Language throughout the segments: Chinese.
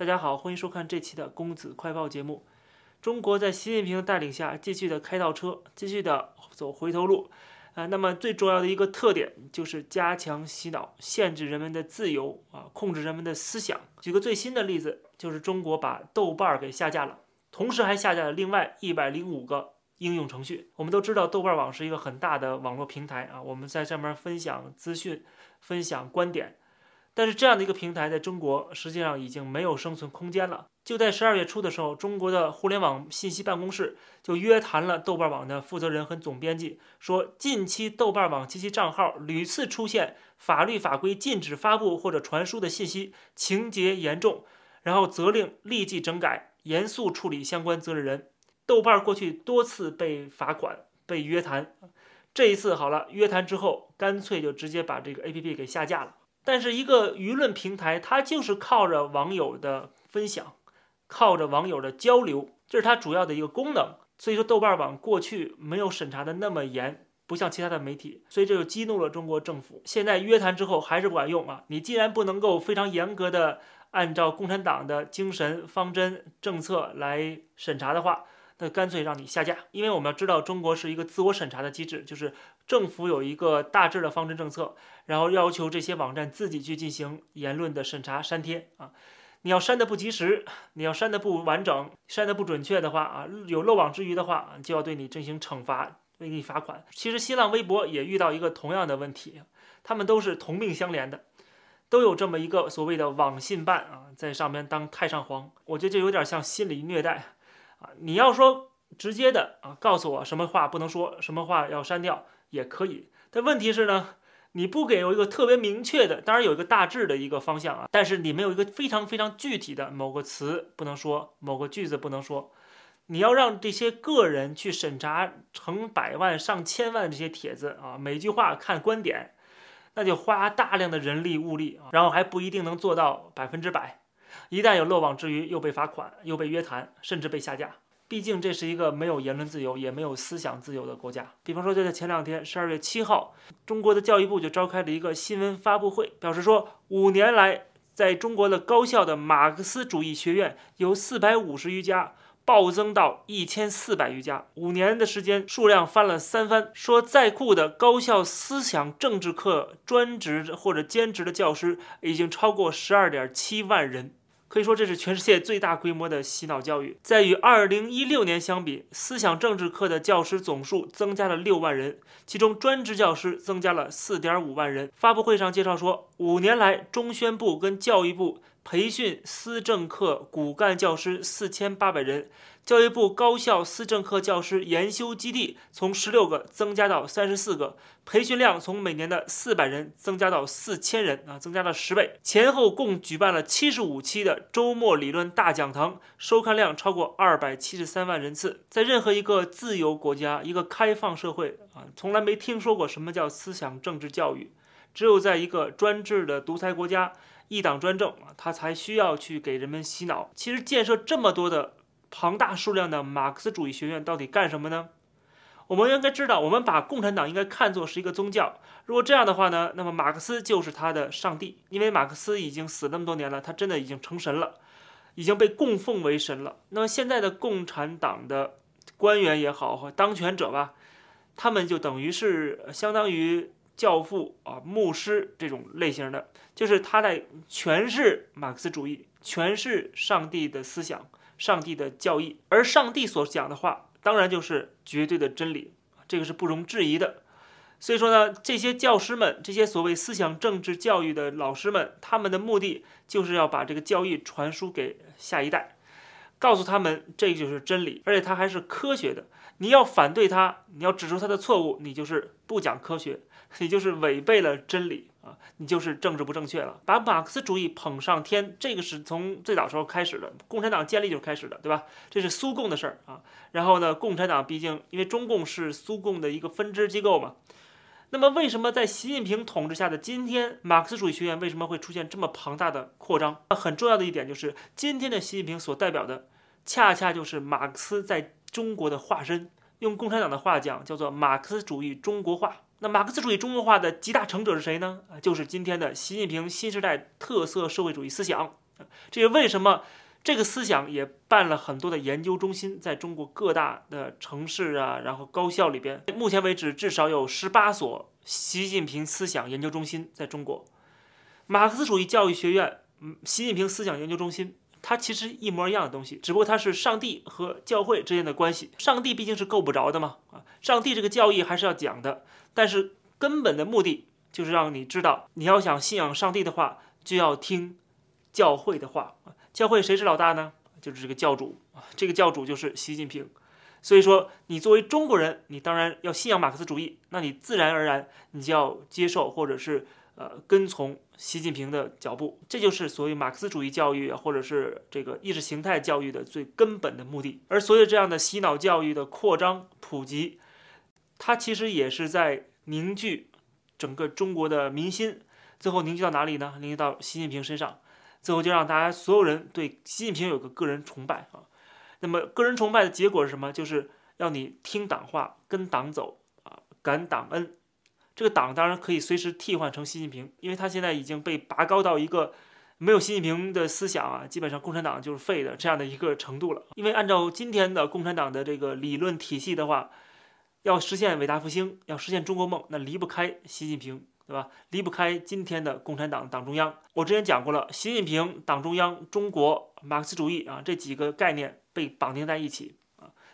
大家好，欢迎收看这期的公子快报节目。中国在习近平的带领下，继续的开倒车，继续的走回头路。呃，那么最重要的一个特点就是加强洗脑，限制人们的自由啊，控制人们的思想。举个最新的例子，就是中国把豆瓣儿给下架了，同时还下架了另外一百零五个应用程序。我们都知道，豆瓣网是一个很大的网络平台啊，我们在上面分享资讯，分享观点。但是这样的一个平台在中国实际上已经没有生存空间了。就在十二月初的时候，中国的互联网信息办公室就约谈了豆瓣网的负责人和总编辑，说近期豆瓣网及其账号屡次出现法律法规禁止发布或者传输的信息，情节严重，然后责令立即整改，严肃处理相关责任人。豆瓣过去多次被罚款、被约谈，这一次好了，约谈之后干脆就直接把这个 APP 给下架了。但是一个舆论平台，它就是靠着网友的分享，靠着网友的交流，这是它主要的一个功能。所以说，豆瓣网过去没有审查的那么严，不像其他的媒体，所以这就激怒了中国政府。现在约谈之后还是不管用啊！你既然不能够非常严格的按照共产党的精神方针政策来审查的话，那干脆让你下架。因为我们要知道，中国是一个自我审查的机制，就是政府有一个大致的方针政策。然后要求这些网站自己去进行言论的审查删帖啊，你要删的不及时，你要删的不完整，删的不准确的话啊，有漏网之鱼的话，就要对你进行惩罚，给你罚款。其实新浪微博也遇到一个同样的问题，他们都是同病相怜的，都有这么一个所谓的网信办啊，在上面当太上皇。我觉得这有点像心理虐待啊。你要说直接的啊，告诉我什么话不能说，什么话要删掉也可以，但问题是呢？你不给有一个特别明确的，当然有一个大致的一个方向啊，但是你没有一个非常非常具体的某个词不能说，某个句子不能说，你要让这些个人去审查成百万上千万这些帖子啊，每句话看观点，那就花大量的人力物力啊，然后还不一定能做到百分之百，一旦有漏网之鱼，又被罚款，又被约谈，甚至被下架。毕竟这是一个没有言论自由也没有思想自由的国家。比方说，就在前两天，十二月七号，中国的教育部就召开了一个新闻发布会，表示说，五年来，在中国的高校的马克思主义学院由四百五十余家暴增到一千四百余家，五年的时间数量翻了三番。说在库的高校思想政治课专职或者兼职的教师已经超过十二点七万人。可以说这是全世界最大规模的洗脑教育。在与二零一六年相比，思想政治课的教师总数增加了六万人，其中专职教师增加了四点五万人。发布会上介绍说，五年来，中宣部跟教育部培训思政课骨干教师四千八百人。教育部高校思政课教师研修基地从十六个增加到三十四个，培训量从每年的四百人增加到四千人啊，增加了十倍。前后共举办了七十五期的周末理论大讲堂，收看量超过二百七十三万人次。在任何一个自由国家、一个开放社会啊，从来没听说过什么叫思想政治教育，只有在一个专制的独裁国家，一党专政啊，他才需要去给人们洗脑。其实建设这么多的。庞大数量的马克思主义学院到底干什么呢？我们应该知道，我们把共产党应该看作是一个宗教。如果这样的话呢，那么马克思就是他的上帝，因为马克思已经死那么多年了，他真的已经成神了，已经被供奉为神了。那么现在的共产党的官员也好和当权者吧，他们就等于是相当于教父啊、牧师这种类型的，就是他在诠释马克思主义，诠释上帝的思想。上帝的教义，而上帝所讲的话，当然就是绝对的真理，这个是不容置疑的。所以说呢，这些教师们，这些所谓思想政治教育的老师们，他们的目的就是要把这个教义传输给下一代，告诉他们这就是真理，而且它还是科学的。你要反对他，你要指出他的错误，你就是不讲科学，你就是违背了真理。啊，你就是政治不正确了，把马克思主义捧上天，这个是从最早时候开始的，共产党建立就开始的，对吧？这是苏共的事儿啊。然后呢，共产党毕竟因为中共是苏共的一个分支机构嘛，那么为什么在习近平统治下的今天，马克思主义学院为什么会出现这么庞大的扩张？很重要的一点就是，今天的习近平所代表的，恰恰就是马克思在中国的化身。用共产党的话讲，叫做马克思主义中国化。那马克思主义中国化的集大成者是谁呢？就是今天的习近平新时代特色社会主义思想这也为什么这个思想也办了很多的研究中心，在中国各大的城市啊，然后高校里边，目前为止至少有十八所习近平思想研究中心在中国。马克思主义教育学院，嗯，习近平思想研究中心，它其实一模一样的东西，只不过它是上帝和教会之间的关系。上帝毕竟是够不着的嘛，啊，上帝这个教义还是要讲的，但是根本的目的就是让你知道，你要想信仰上帝的话，就要听。教会的话，教会谁是老大呢？就是这个教主啊，这个教主就是习近平。所以说，你作为中国人，你当然要信仰马克思主义，那你自然而然你就要接受或者是呃跟从习近平的脚步。这就是所谓马克思主义教育或者是这个意识形态教育的最根本的目的。而所有这样的洗脑教育的扩张普及，它其实也是在凝聚整个中国的民心，最后凝聚到哪里呢？凝聚到习近平身上。最后就让大家所有人对习近平有个个人崇拜啊，那么个人崇拜的结果是什么？就是要你听党话，跟党走啊，感党恩。这个党当然可以随时替换成习近平，因为他现在已经被拔高到一个没有习近平的思想啊，基本上共产党就是废的这样的一个程度了。因为按照今天的共产党的这个理论体系的话，要实现伟大复兴，要实现中国梦，那离不开习近平。对吧？离不开今天的共产党党中央。我之前讲过了，习近平、党中央、中国、马克思主义啊，这几个概念被绑定在一起，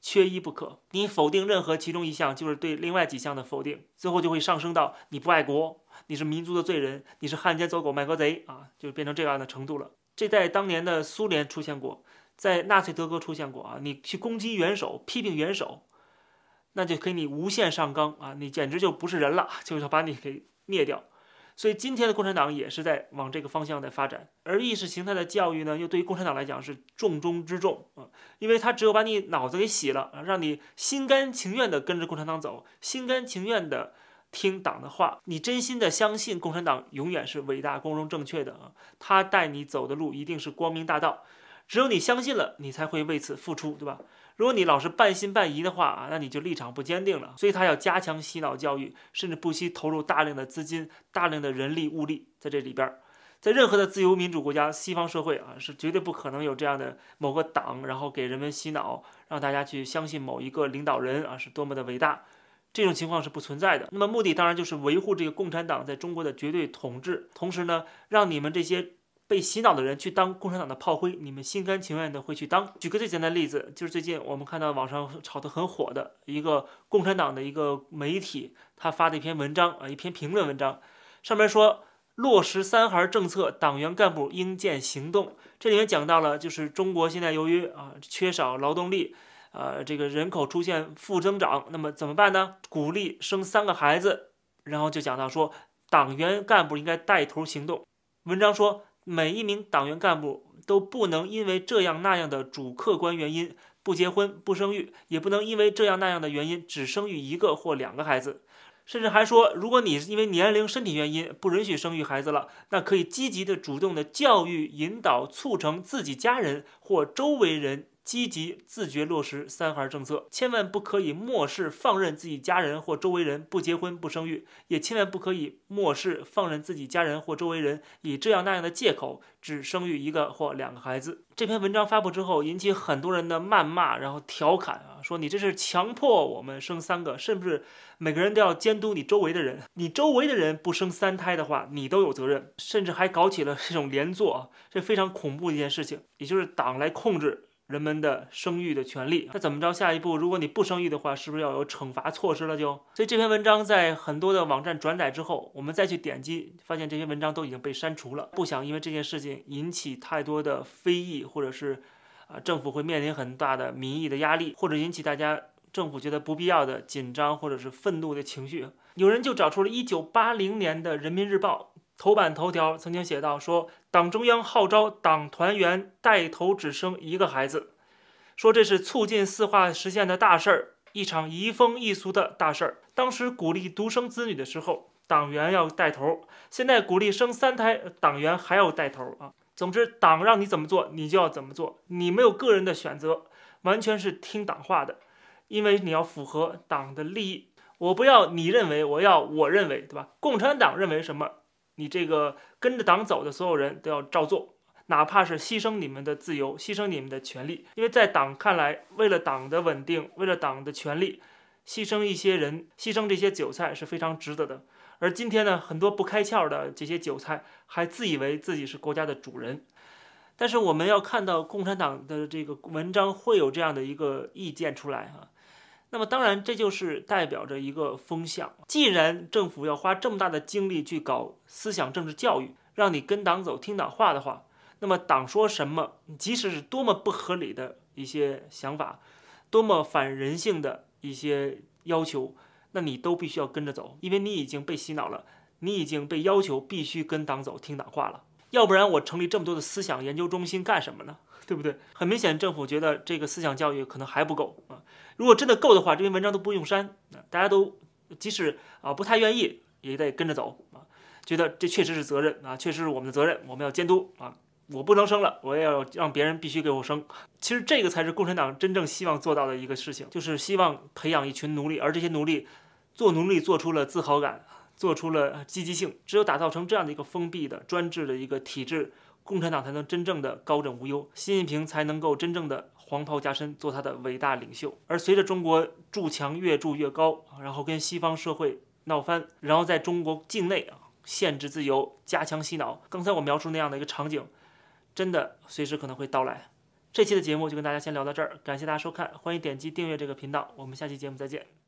缺一不可。你否定任何其中一项，就是对另外几项的否定，最后就会上升到你不爱国，你是民族的罪人，你是汉奸走狗卖国贼啊，就变成这样的程度了。这在当年的苏联出现过，在纳粹德国出现过啊。你去攻击元首，批评元首，那就给你无限上纲啊，你简直就不是人了，就是要把你给。灭掉，所以今天的共产党也是在往这个方向在发展，而意识形态的教育呢，又对于共产党来讲是重中之重啊，因为他只有把你脑子给洗了啊，让你心甘情愿的跟着共产党走，心甘情愿的听党的话，你真心的相信共产党永远是伟大、光荣、正确的啊，他带你走的路一定是光明大道，只有你相信了，你才会为此付出，对吧？如果你老是半信半疑的话啊，那你就立场不坚定了。所以他要加强洗脑教育，甚至不惜投入大量的资金、大量的人力物力在这里边儿。在任何的自由民主国家、西方社会啊，是绝对不可能有这样的某个党，然后给人们洗脑，让大家去相信某一个领导人啊是多么的伟大。这种情况是不存在的。那么目的当然就是维护这个共产党在中国的绝对统治，同时呢，让你们这些。被洗脑的人去当共产党的炮灰，你们心甘情愿的会去当。举个最简单的例子，就是最近我们看到网上炒得很火的一个共产党的一个媒体，他发的一篇文章啊，一篇评论文章，上面说落实三孩政策，党员干部应见行动。这里面讲到了，就是中国现在由于啊缺少劳动力，呃这个人口出现负增长，那么怎么办呢？鼓励生三个孩子，然后就讲到说党员干部应该带头行动。文章说。每一名党员干部都不能因为这样那样的主客观原因不结婚不生育，也不能因为这样那样的原因只生育一个或两个孩子，甚至还说，如果你是因为年龄、身体原因不允许生育孩子了，那可以积极的、主动的教育、引导、促成自己家人或周围人。积极自觉落实三孩政策，千万不可以漠视放任自己家人或周围人不结婚不生育，也千万不可以漠视放任自己家人或周围人以这样那样的借口只生育一个或两个孩子。这篇文章发布之后，引起很多人的谩骂，然后调侃啊，说你这是强迫我们生三个，甚至每个人都要监督你周围的人，你周围的人不生三胎的话，你都有责任，甚至还搞起了这种连坐啊，这非常恐怖的一件事情，也就是党来控制。人们的生育的权利，那怎么着？下一步，如果你不生育的话，是不是要有惩罚措施了？就所以这篇文章在很多的网站转载之后，我们再去点击，发现这篇文章都已经被删除了。不想因为这件事情引起太多的非议，或者是啊政府会面临很大的民意的压力，或者引起大家政府觉得不必要的紧张或者是愤怒的情绪。有人就找出了一九八零年的《人民日报》。头版头条曾经写到说，党中央号召党团员带头只生一个孩子，说这是促进四化实现的大事儿，一场移风易俗的大事儿。当时鼓励独生子女的时候，党员要带头；现在鼓励生三胎，党员还要带头啊。总之，党让你怎么做，你就要怎么做，你没有个人的选择，完全是听党话的，因为你要符合党的利益。我不要你认为，我要我认为，对吧？共产党认为什么？你这个跟着党走的所有人都要照做，哪怕是牺牲你们的自由，牺牲你们的权利，因为在党看来，为了党的稳定，为了党的权利，牺牲一些人，牺牲这些韭菜是非常值得的。而今天呢，很多不开窍的这些韭菜还自以为自己是国家的主人。但是我们要看到共产党的这个文章会有这样的一个意见出来哈，那么当然这就是代表着一个风向。既然政府要花这么大的精力去搞思想政治教育，让你跟党走、听党话的话，那么党说什么，即使是多么不合理的一些想法，多么反人性的一些要求，那你都必须要跟着走，因为你已经被洗脑了，你已经被要求必须跟党走、听党话了。要不然我成立这么多的思想研究中心干什么呢？对不对？很明显，政府觉得这个思想教育可能还不够啊。如果真的够的话，这篇文章都不用删啊，大家都即使啊不太愿意，也得跟着走啊。觉得这确实是责任啊，确实是我们的责任，我们要监督啊。我不能生了，我也要让别人必须给我生。其实这个才是共产党真正希望做到的一个事情，就是希望培养一群奴隶，而这些奴隶做奴隶做出了自豪感。做出了积极性，只有打造成这样的一个封闭的专制的一个体制，共产党才能真正的高枕无忧，习近平才能够真正的黄袍加身，做他的伟大领袖。而随着中国筑墙越筑越高，然后跟西方社会闹翻，然后在中国境内啊限制自由，加强洗脑，刚才我描述那样的一个场景，真的随时可能会到来。这期的节目就跟大家先聊到这儿，感谢大家收看，欢迎点击订阅这个频道，我们下期节目再见。